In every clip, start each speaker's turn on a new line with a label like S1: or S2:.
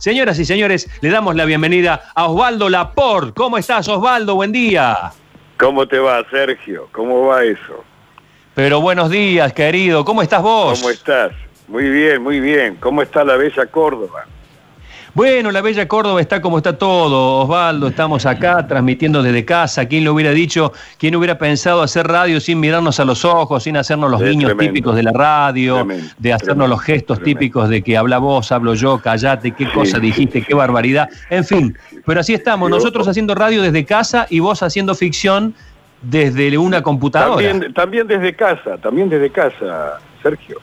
S1: Señoras y señores, le damos la bienvenida a Osvaldo Laporte. ¿Cómo estás, Osvaldo? Buen día.
S2: ¿Cómo te va, Sergio? ¿Cómo va eso?
S1: Pero buenos días, querido. ¿Cómo estás vos?
S2: ¿Cómo estás? Muy bien, muy bien. ¿Cómo está la bella Córdoba?
S1: Bueno, la bella Córdoba está como está todo, Osvaldo. Estamos acá transmitiendo desde casa. ¿Quién lo hubiera dicho? ¿Quién hubiera pensado hacer radio sin mirarnos a los ojos, sin hacernos los niños típicos de la radio, de hacernos los gestos típicos de que habla vos, hablo yo, callate, qué cosa dijiste, qué barbaridad? En fin, pero así estamos, nosotros haciendo radio desde casa y vos haciendo ficción desde una computadora.
S2: También, también desde casa, también desde casa, Sergio.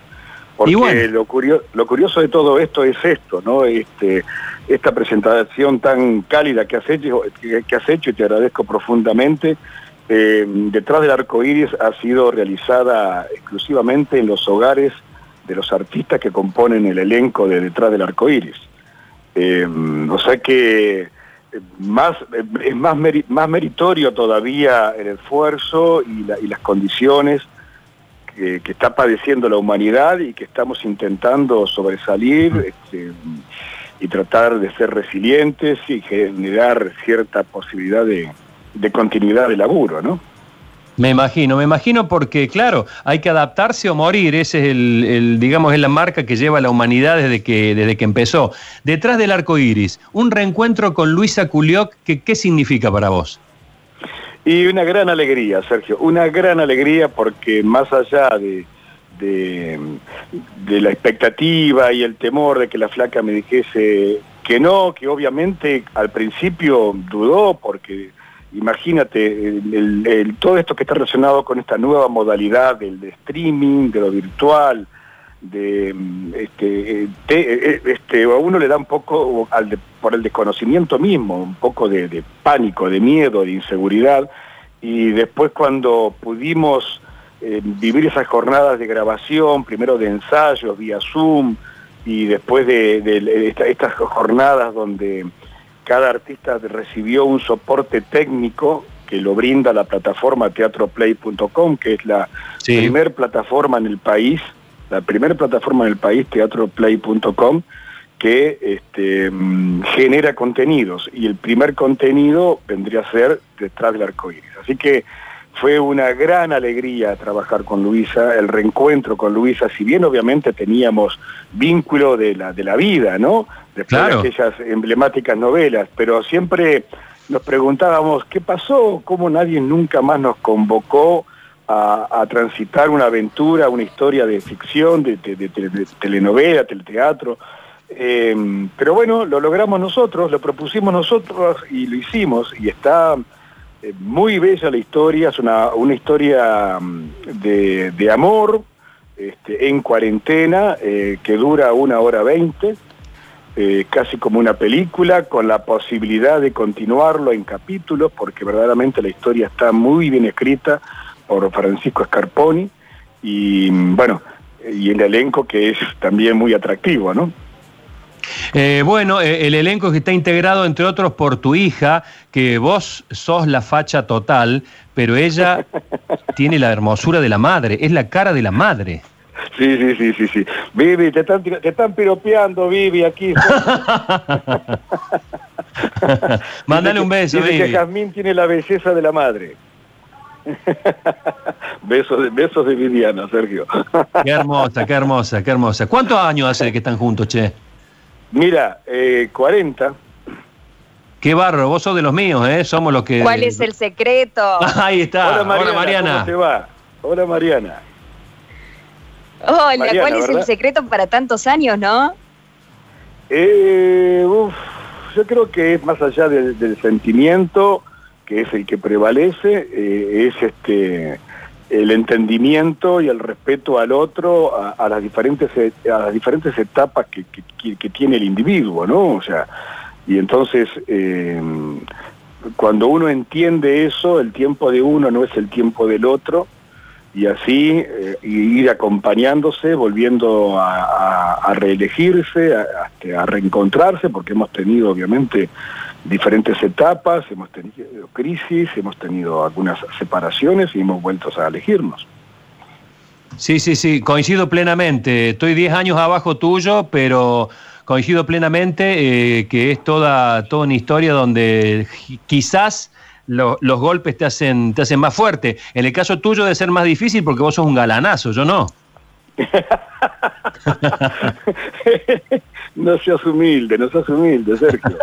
S2: Porque lo, curioso, de todo esto es esto, ¿no? Este, esta presentación tan cálida que has hecho, que, has hecho y te agradezco profundamente. Eh, detrás del arco iris ha sido realizada exclusivamente en los hogares de los artistas que componen el elenco de Detrás del arco iris. Eh, o sea que eh, más, es más, más meritorio todavía el esfuerzo y las condiciones que, está padeciendo la humanidad y que estamos intentando sobresalir este, y tratar de ser resilientes y generar cierta posibilidad de, continuidad de laburo, ¿no?
S1: Me imagino, me imagino porque, claro, hay que adaptarse o morir. Ese es el, digamos, es la marca que lleva la humanidad desde que, desde que empezó. Detrás del arco iris, un reencuentro con Luisa Culioc, que, ¿qué significa para vos?
S2: Y una gran alegría, Sergio, una gran alegría porque más allá de, de, la expectativa y el temor de que la flaca me dijese que no, que obviamente al principio dudó porque imagínate, todo esto que está relacionado con esta nueva modalidad del streaming, de lo virtual, de este, eh, eh, este, a uno le da un poco, por el desconocimiento mismo, un poco de, pánico, de miedo, de inseguridad, y después cuando pudimos eh, vivir esas jornadas de grabación, primero de ensayos vía Zoom, y después de, estas jornadas donde cada artista recibió un soporte técnico que lo brinda la plataforma teatroplay.com, que es la primer plataforma en el país la primera plataforma en el país, teatroplay.com, que este, mm, genera contenidos y el primer contenido vendría a ser detrás del arco iris. Así que fue una gran alegría trabajar con Luisa, el reencuentro con Luisa, si bien obviamente teníamos vínculo de la, de la vida, ¿no? Después de aquellas emblemáticas novelas, pero siempre nos preguntábamos qué pasó, cómo nadie nunca más nos convocó a, transitar una aventura, una historia de ficción, de, telenovela, teleteatro. Em, pero bueno, lo logramos nosotros, lo propusimos nosotros y lo hicimos y está eh, muy bella la historia, es una, historia mm, de, amor este, en cuarentena eh, que dura una hora veinte, eh, casi como una película, con la posibilidad de continuarlo en capítulos, porque verdaderamente la historia está muy bien escrita, por Francisco Scarponi y bueno, y el elenco que es también muy atractivo, ¿no?
S1: Eh, bueno, eh, el elenco que está integrado, entre otros, por tu hija, que vos sos la facha total, pero ella tiene la hermosura de la madre, es la cara de la madre.
S2: Sí, sí, sí, sí, sí. Vivi, te están, te están piropeando, Vivi, aquí.
S1: Mándale un beso,
S2: Vivi. que Jazmín tiene la belleza de la madre. besos, de, besos de Viviana, Sergio.
S1: qué hermosa, qué hermosa, qué hermosa. ¿Cuántos años hace que están juntos, che?
S2: Mira, 40. Eh,
S1: qué barro, vos sos de los míos, ¿eh? Somos los que...
S3: ¿Cuál es el secreto?
S1: Ahí está. Hola Mariana.
S2: ¿Cómo te va? Hola Mariana.
S3: Hola, ¿cuál es el secreto para tantos años, no?
S2: Eh, yo creo que es más allá del sentimiento, que es el que prevalece, eh, es este el entendimiento y el respeto al otro a, las diferentes a las diferentes etapas que, tiene el individuo, ¿no? O sea, y entonces eh, cuando uno entiende eso, el tiempo de uno no es el tiempo del otro, y así eh, ir acompañándose, volviendo a, reelegirse, a, reencontrarse, porque hemos tenido obviamente diferentes etapas, hemos tenido crisis, hemos tenido algunas separaciones y hemos vuelto a elegirnos.
S1: Sí, sí, sí, coincido plenamente. Estoy 10 años abajo tuyo, pero coincido plenamente eh, que es toda, toda una historia donde quizás los golpes te hacen, te hacen más fuerte. En el caso tuyo debe ser más difícil porque vos sos un galanazo, yo no.
S2: no seas humilde, no seas humilde, Sergio.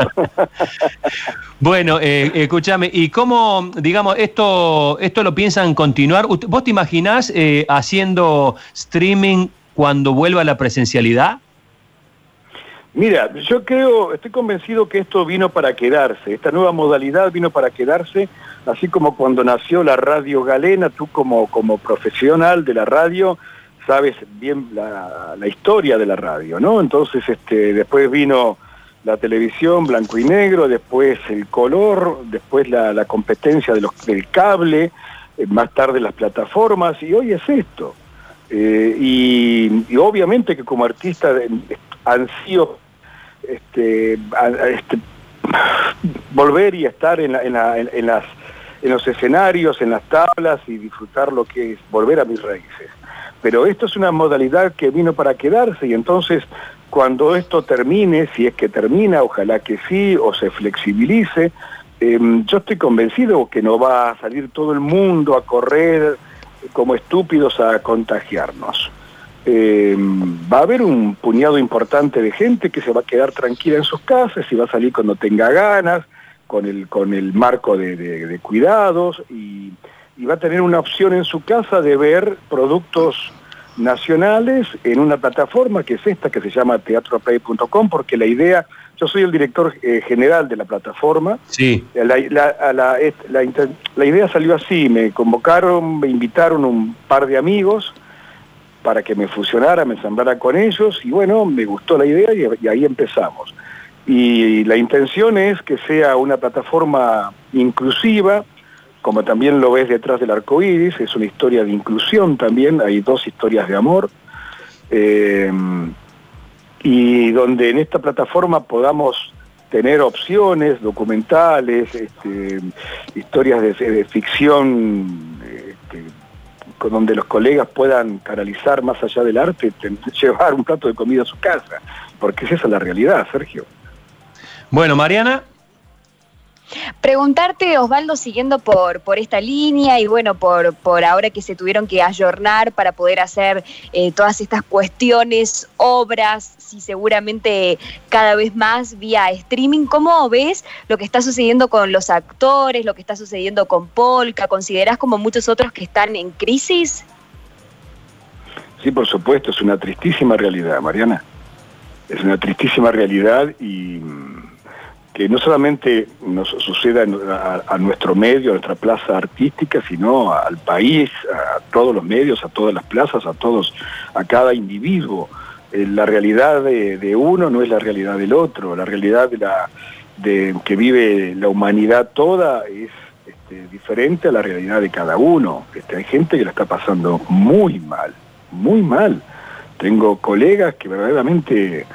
S1: bueno, eh, escúchame, ¿y cómo, digamos, esto, esto lo piensan continuar? ¿Vos te imaginás eh, haciendo streaming cuando vuelva la presencialidad?
S2: Mira, yo creo, estoy convencido que esto vino para quedarse, esta nueva modalidad vino para quedarse, así como cuando nació la radio galena, tú como, como profesional de la radio, sabes bien la, historia de la radio, ¿no? Entonces, este, después vino la televisión blanco y negro, después el color, después la, competencia de los, del cable, eh, más tarde las plataformas, y hoy es esto. Eh, y, obviamente que como artista han sido este, este, volver y estar en, en, las, en los escenarios, en las tablas y disfrutar lo que es volver a mis raíces pero esto es una modalidad que vino para quedarse y entonces cuando esto termine, si es que termina, ojalá que sí, o se flexibilice, em, yo estoy convencido que no va a salir todo el mundo a correr como estúpidos a contagiarnos. Em, va a haber un puñado importante de gente que se va a quedar tranquila en sus casas y va a salir cuando tenga ganas, con el, con el marco de cuidados y y va a tener una opción en su casa de ver productos nacionales en una plataforma que es esta, que se llama teatroplay.com, porque la idea, yo soy el director eh, general de la plataforma,
S1: sí.
S2: La, la, idea salió así, me convocaron, me invitaron un par de amigos para que me fusionara, me ensamblara con ellos, y bueno, me gustó la idea y ahí empezamos. Y la intención es que sea una plataforma inclusiva, como también lo ves detrás del arco iris, es una historia de inclusión también, hay dos historias de amor, eh, y donde en esta plataforma podamos tener opciones documentales, este, historias de, ficción, este, con donde los colegas puedan canalizar más allá del arte, llevar un plato de comida a su casa, porque esa es la realidad, Sergio.
S1: Bueno, Mariana.
S3: Preguntarte, Osvaldo, siguiendo por, por esta línea y bueno, por, por ahora que se tuvieron que ayornar para poder hacer eh, todas estas cuestiones, obras, y seguramente cada vez más vía streaming, ¿cómo ves lo que está sucediendo con los actores, lo que está sucediendo con Polka? ¿Consideras como muchos otros que están en crisis?
S2: Sí, por supuesto, es una tristísima realidad, Mariana. Es una tristísima realidad y que no solamente nos suceda a, nuestro medio, a nuestra plaza artística, sino al país, a todos los medios, a todas las plazas, a todos, a cada individuo. Eh, la realidad de, uno no es la realidad del otro, la realidad de la de que vive la humanidad toda es este, diferente a la realidad de cada uno. Este, hay gente que la está pasando muy mal, muy mal. Tengo colegas que verdaderamente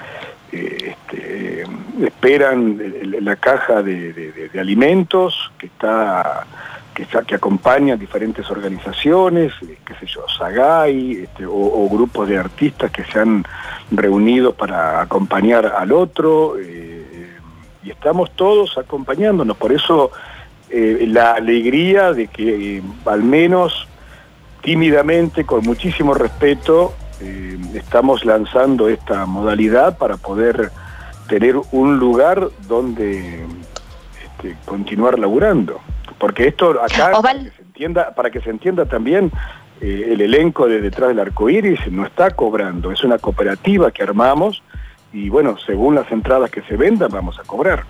S2: este, esperan la caja de, alimentos que está que, que acompaña diferentes organizaciones, eh, qué sé yo, Sagay, este, o, grupos de artistas que se han reunido para acompañar al otro, eh, y estamos todos acompañándonos, por eso eh, la alegría de que al menos tímidamente, con muchísimo respeto, estamos lanzando esta modalidad para poder tener un lugar donde este, continuar laburando. Porque esto acá, para que, se entienda, para que se entienda también, eh, el elenco de detrás del arco iris no está cobrando, es una cooperativa que armamos y bueno, según las entradas que se vendan vamos a cobrar.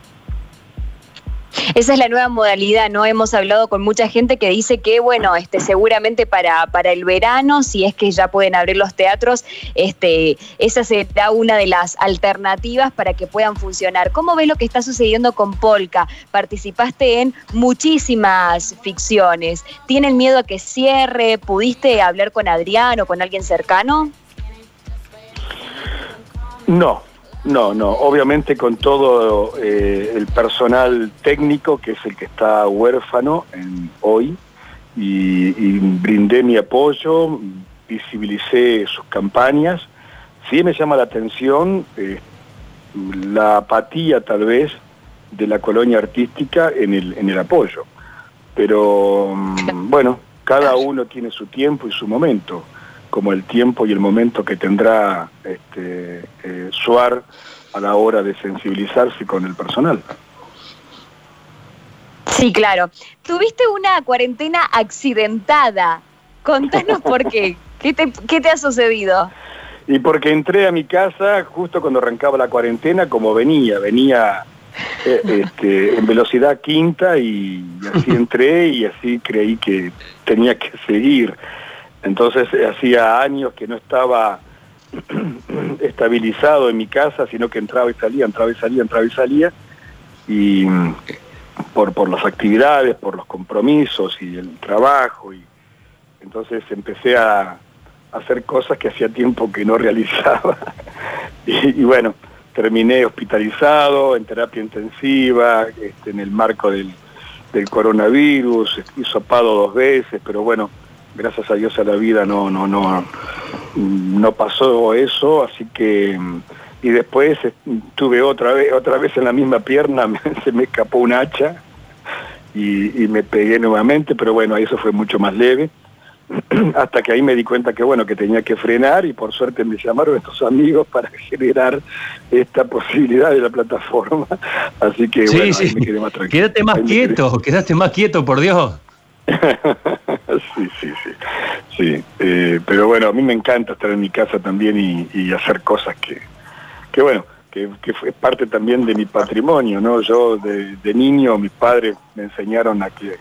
S3: Esa es la nueva modalidad, ¿no? Hemos hablado con mucha gente que dice que, bueno, este, seguramente para, para el verano, si es que ya pueden abrir los teatros, este, esa será una de las alternativas para que puedan funcionar. ¿Cómo ves lo que está sucediendo con Polka? Participaste en muchísimas ficciones. ¿Tienen miedo a que cierre? ¿Pudiste hablar con Adrián o con alguien cercano?
S2: No, no, no, obviamente con todo eh, el personal técnico, que es el que está huérfano en, hoy, y, brindé mi apoyo, visibilicé sus campañas. Sí me llama la atención, eh, la apatía tal vez de la colonia artística en el, en el apoyo. Pero mm, bueno, cada uno tiene su tiempo y su momento, como el tiempo y el momento que tendrá este, eh, Suar a la hora de sensibilizarse con el personal.
S3: Sí, claro. Tuviste una cuarentena accidentada. Contanos por qué. ¿Qué te, ¿Qué te ha sucedido?
S2: Y porque entré a mi casa justo cuando arrancaba la cuarentena, como venía, venía eh, este, en velocidad quinta y, así entré y así creí que tenía que seguir. Entonces hacía años que no estaba estabilizado en mi casa, sino que entraba y salía, entraba y salía, entraba y salía. Y por, por las actividades, por los compromisos y el trabajo. Y entonces empecé a, hacer cosas que hacía tiempo que no realizaba. y bueno, terminé hospitalizado en terapia intensiva, este, en el marco del, coronavirus, hisopado dos veces, pero bueno, gracias a Dios a la vida no, no, no, no pasó eso, así que y después eh, tuve otra vez, otra vez en la misma pierna, se me escapó un hacha y, y me pegué nuevamente, pero bueno, eso fue mucho más leve. hasta que ahí me di cuenta que bueno, que tenía que frenar y por suerte me llamaron estos amigos para generar esta posibilidad de la plataforma. Así que bueno,
S1: me quedé más tranquilo. Quédate más quieto, quedaste más quieto, por Dios.
S2: sí, sí, sí. sí. Eh, pero bueno, a mí me encanta estar en mi casa también y, hacer cosas que, que bueno, que, fue parte también de mi patrimonio, ¿no? Yo de, niño, mis padres me enseñaron a que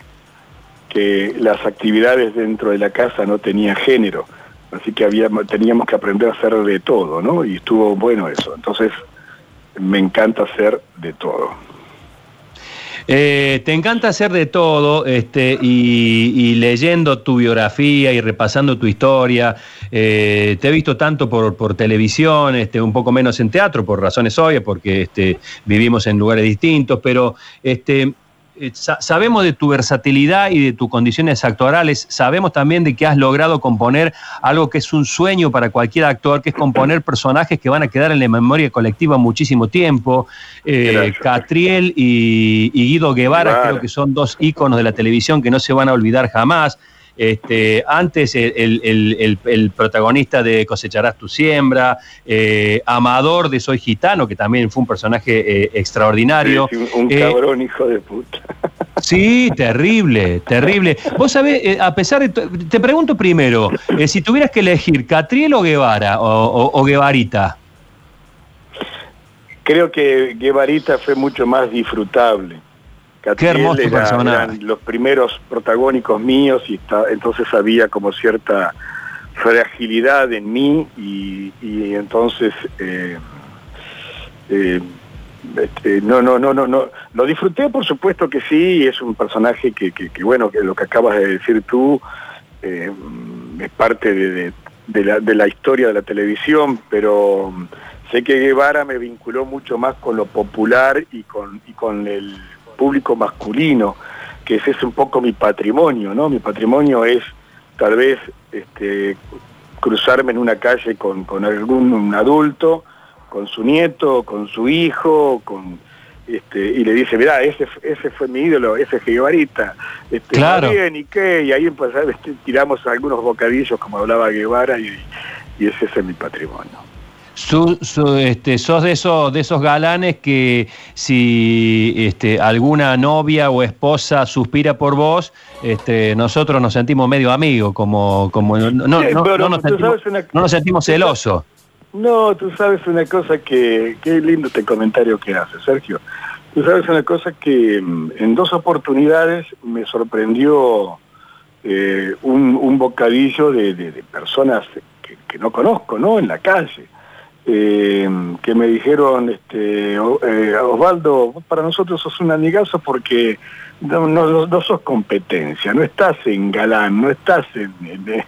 S2: que las actividades dentro de la casa no tenían género, así que teníamos que aprender a hacer de todo, ¿no? Y estuvo bueno eso. Entonces, me encanta hacer de todo.
S1: Eh, te encanta hacer de todo, este, y, leyendo tu biografía y repasando tu historia. Eh, te he visto tanto por, televisión, este, un poco menos en teatro, por razones obvias, porque este, vivimos en lugares distintos, pero este, eh, sabemos de tu versatilidad y de tus condiciones actorales, sabemos también de que has logrado componer algo que es un sueño para cualquier actor, que es componer personajes que van a quedar en la memoria colectiva muchísimo tiempo. Eh, Catriel y, Guido Guevara creo que son dos íconos de la televisión que no se van a olvidar jamás. Este, antes el, protagonista de Cosecharás tu siembra, eh, Amador de Soy Gitano, que también fue un personaje eh, extraordinario.
S2: un, eh, cabrón hijo de puta.
S1: Sí, terrible, terrible. Vos sabés, a pesar de... Te pregunto primero, si tuvieras que elegir Catriel o Guevara o Guevarita.
S2: Creo que Guevarita fue mucho más disfrutable
S1: Qué hermoso
S2: eran los primeros protagónicos míos y entonces había como cierta fragilidad en mí y, entonces eh, eh, este, no, no, no, no, no, lo disfruté por supuesto que sí, es un personaje que, bueno, que lo que acabas de decir tú eh, es parte de, la, de la historia de la televisión, pero sé que Guevara me vinculó mucho más con lo popular y con, y con el público masculino, que ese es un poco mi patrimonio, ¿no? Mi patrimonio es tal vez este, cruzarme en una calle con, algún adulto, con su nieto, con su hijo, con este, y le dice, mirá, ese, ese fue mi ídolo, ese es Guevarita. Este,
S1: claro.
S2: Bien, ¿y qué? Y ahí este, tiramos algunos bocadillos, como hablaba Guevara, y, y ese es mi patrimonio.
S1: Su, este, sos de esos, de esos galanes que si este, alguna novia o esposa suspira por vos, este, nosotros nos sentimos medio amigos, como, como no, no, nos sentimos, celosos.
S2: No, tú sabes una cosa que, qué lindo este comentario que hace, Sergio. Tú sabes una cosa que mm, en dos oportunidades me sorprendió eh, un, bocadillo de, personas que, que, no conozco, ¿no? En la calle eh, que me dijeron, este, eh, Osvaldo, para nosotros sos un amigazo porque no, no, sos competencia, no estás en galán, no estás en...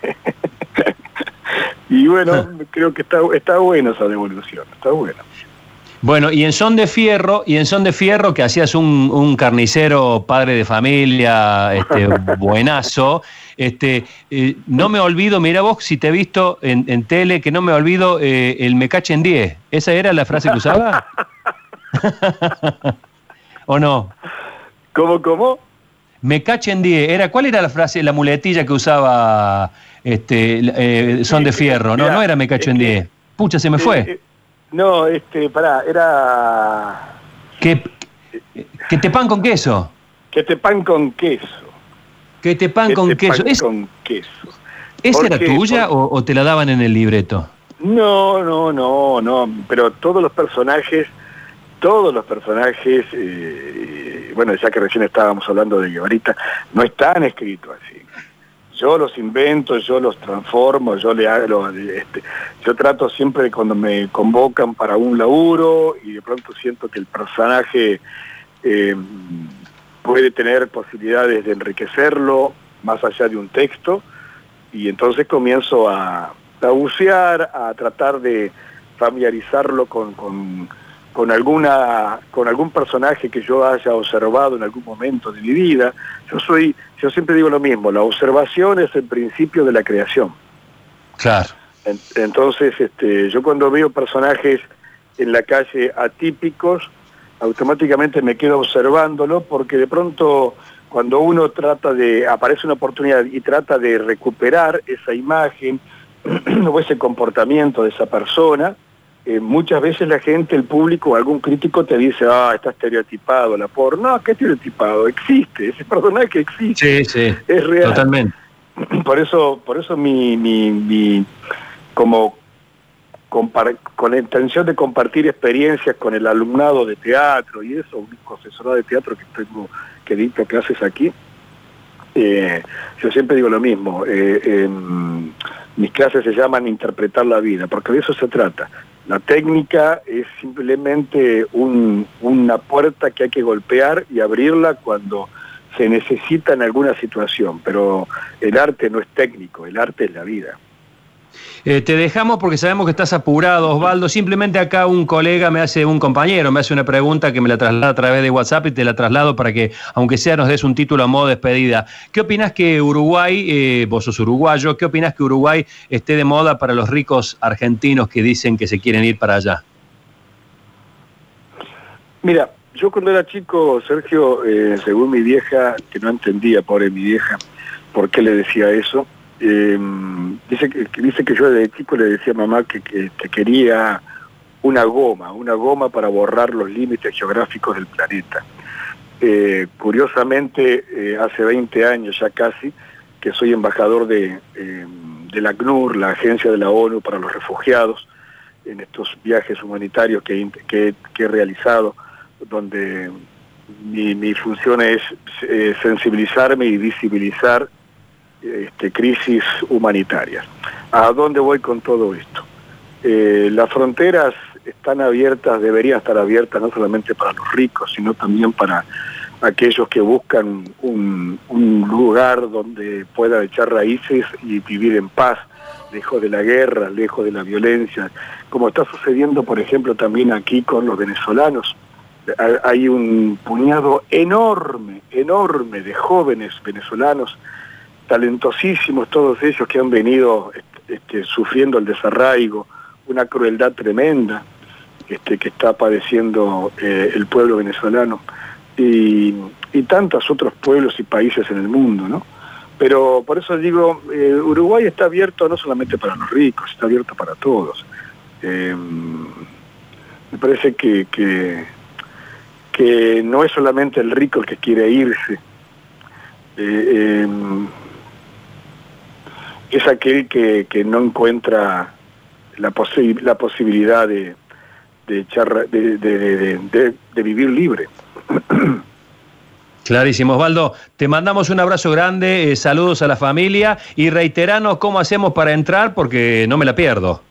S2: y bueno, creo que está, está bueno esa devolución, está bueno.
S1: Bueno, y en Son de Fierro, y en Son de Fierro, que hacías un, carnicero padre de familia, este, buenazo, Este, eh, no me olvido, mira vos, si te he visto en, tele, que no me olvido eh, el me cachen 10. ¿Esa era la frase que usaba? ¿O no?
S2: ¿Cómo, cómo?
S1: Me cachen 10. Era, ¿Cuál era la frase, la muletilla que usaba este, eh, Son de Fierro? No, no era me cachen 10. Pucha, se me fue.
S2: no, este, pará, era...
S1: Que, que te pan con queso.
S2: Que te pan con queso.
S1: Que te pan con queso.
S2: con queso.
S1: ¿Esa era tuya o, te la daban en el libreto?
S2: No, no, no, no. Pero todos los personajes, todos los personajes, eh, bueno, ya que recién estábamos hablando de Guevarita, no están escritos así. Yo los invento, yo los transformo, yo le hago, este, yo trato siempre cuando me convocan para un laburo y de pronto siento que el personaje eh, puede tener posibilidades de enriquecerlo más allá de un texto y entonces comienzo a, a bucear, a tratar de familiarizarlo con, con, alguna, con algún personaje que yo haya observado en algún momento de mi vida. Yo soy, yo siempre digo lo mismo, la observación es el principio de la creación.
S1: Claro.
S2: entonces, este, yo cuando veo personajes en la calle atípicos, automáticamente me quedo observándolo porque de pronto cuando uno trata de, aparece una oportunidad y trata de recuperar esa imagen o ese comportamiento de esa persona, eh, muchas veces la gente, el público o algún crítico te dice, ah, está estereotipado la por. No, ¿qué estereotipado? Existe, ese personaje existe.
S1: Sí, sí, es real. Totalmente.
S2: Por eso, por eso mi, mi, mi como con la intención de compartir experiencias con el alumnado de teatro y eso, un profesorado de teatro que tengo que dicto clases aquí, eh, yo siempre digo lo mismo, eh, mis clases se llaman interpretar la vida, porque de eso se trata. La técnica es simplemente una puerta que hay que golpear y abrirla cuando se necesita en alguna situación, pero el arte no es técnico, el arte es la vida.
S1: Eh, te dejamos porque sabemos que estás apurado, Osvaldo. Simplemente acá un colega me hace, un compañero me hace una pregunta que me la traslada a través de WhatsApp y te la traslado para que, aunque sea, nos des un título a modo de despedida. ¿Qué opinas que Uruguay, eh, vos sos uruguayo, qué opinas que Uruguay esté de moda para los ricos argentinos que dicen que se quieren ir para allá?
S2: Mira, yo cuando era chico, Sergio, eh, según mi vieja, que no entendía, pobre mi vieja, por qué le decía eso, eh, dice, que, dice que yo desde chico le decía a mamá que, quería una goma, una goma para borrar los límites geográficos del planeta. Eh, curiosamente, eh, hace 20 años ya casi, que soy embajador de, em, de la ACNUR, la Agencia de la ONU para los Refugiados, en estos viajes humanitarios que, que, he realizado, donde mi, mi función es eh, sensibilizarme y visibilizar este, crisis humanitarias. ¿A dónde voy con todo esto? Eh, las fronteras están abiertas, deberían estar abiertas no solamente para los ricos, sino también para aquellos que buscan un, lugar donde pueda echar raíces y vivir en paz, lejos de la guerra, lejos de la violencia, como está sucediendo, por ejemplo, también aquí con los venezolanos. Hay un puñado enorme, enorme de jóvenes venezolanos talentosísimos todos ellos que han venido este, sufriendo el desarraigo, una crueldad tremenda este, que está padeciendo eh, el pueblo venezolano y, tantos otros pueblos y países en el mundo, ¿no? Pero por eso digo, eh, Uruguay está abierto no solamente para los ricos, está abierto para todos. Eh, me parece que, que, que, no es solamente el rico el que quiere irse es aquel que, no encuentra la, la posibilidad de, de, de, vivir libre.
S1: Clarísimo, Osvaldo. Te mandamos un abrazo grande, eh, saludos a la familia y reiteranos cómo hacemos para entrar porque no me la pierdo.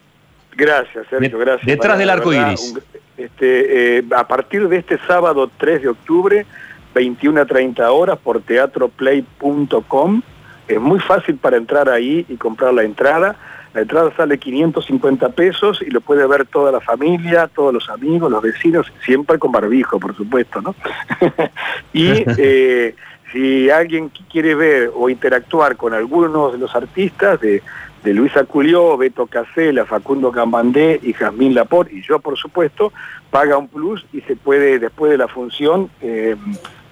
S2: Gracias, Sergio, gracias.
S1: Detrás del arco iris.
S2: Este, eh, a partir de este sábado 3 de octubre, 21 a 30 horas por teatroplay.com es muy fácil para entrar ahí y comprar la entrada. La entrada sale 550 pesos y lo puede ver toda la familia, todos los amigos, los vecinos, siempre con barbijo, por supuesto, ¿no? y eh, si alguien quiere ver o interactuar con algunos de los artistas de, de Luisa Culió, Beto Casella, Facundo Cambandé y Jazmín Laport, y yo por supuesto, paga un plus y se puede después de la función eh,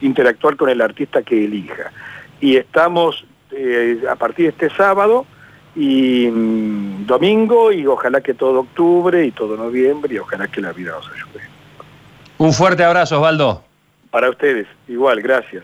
S2: interactuar con el artista que elija. Y estamos eh, a partir de este sábado y mm, domingo y ojalá que todo octubre y todo noviembre y ojalá que la vida nos ayude.
S1: Un fuerte abrazo, Osvaldo.
S2: Para ustedes, igual, gracias.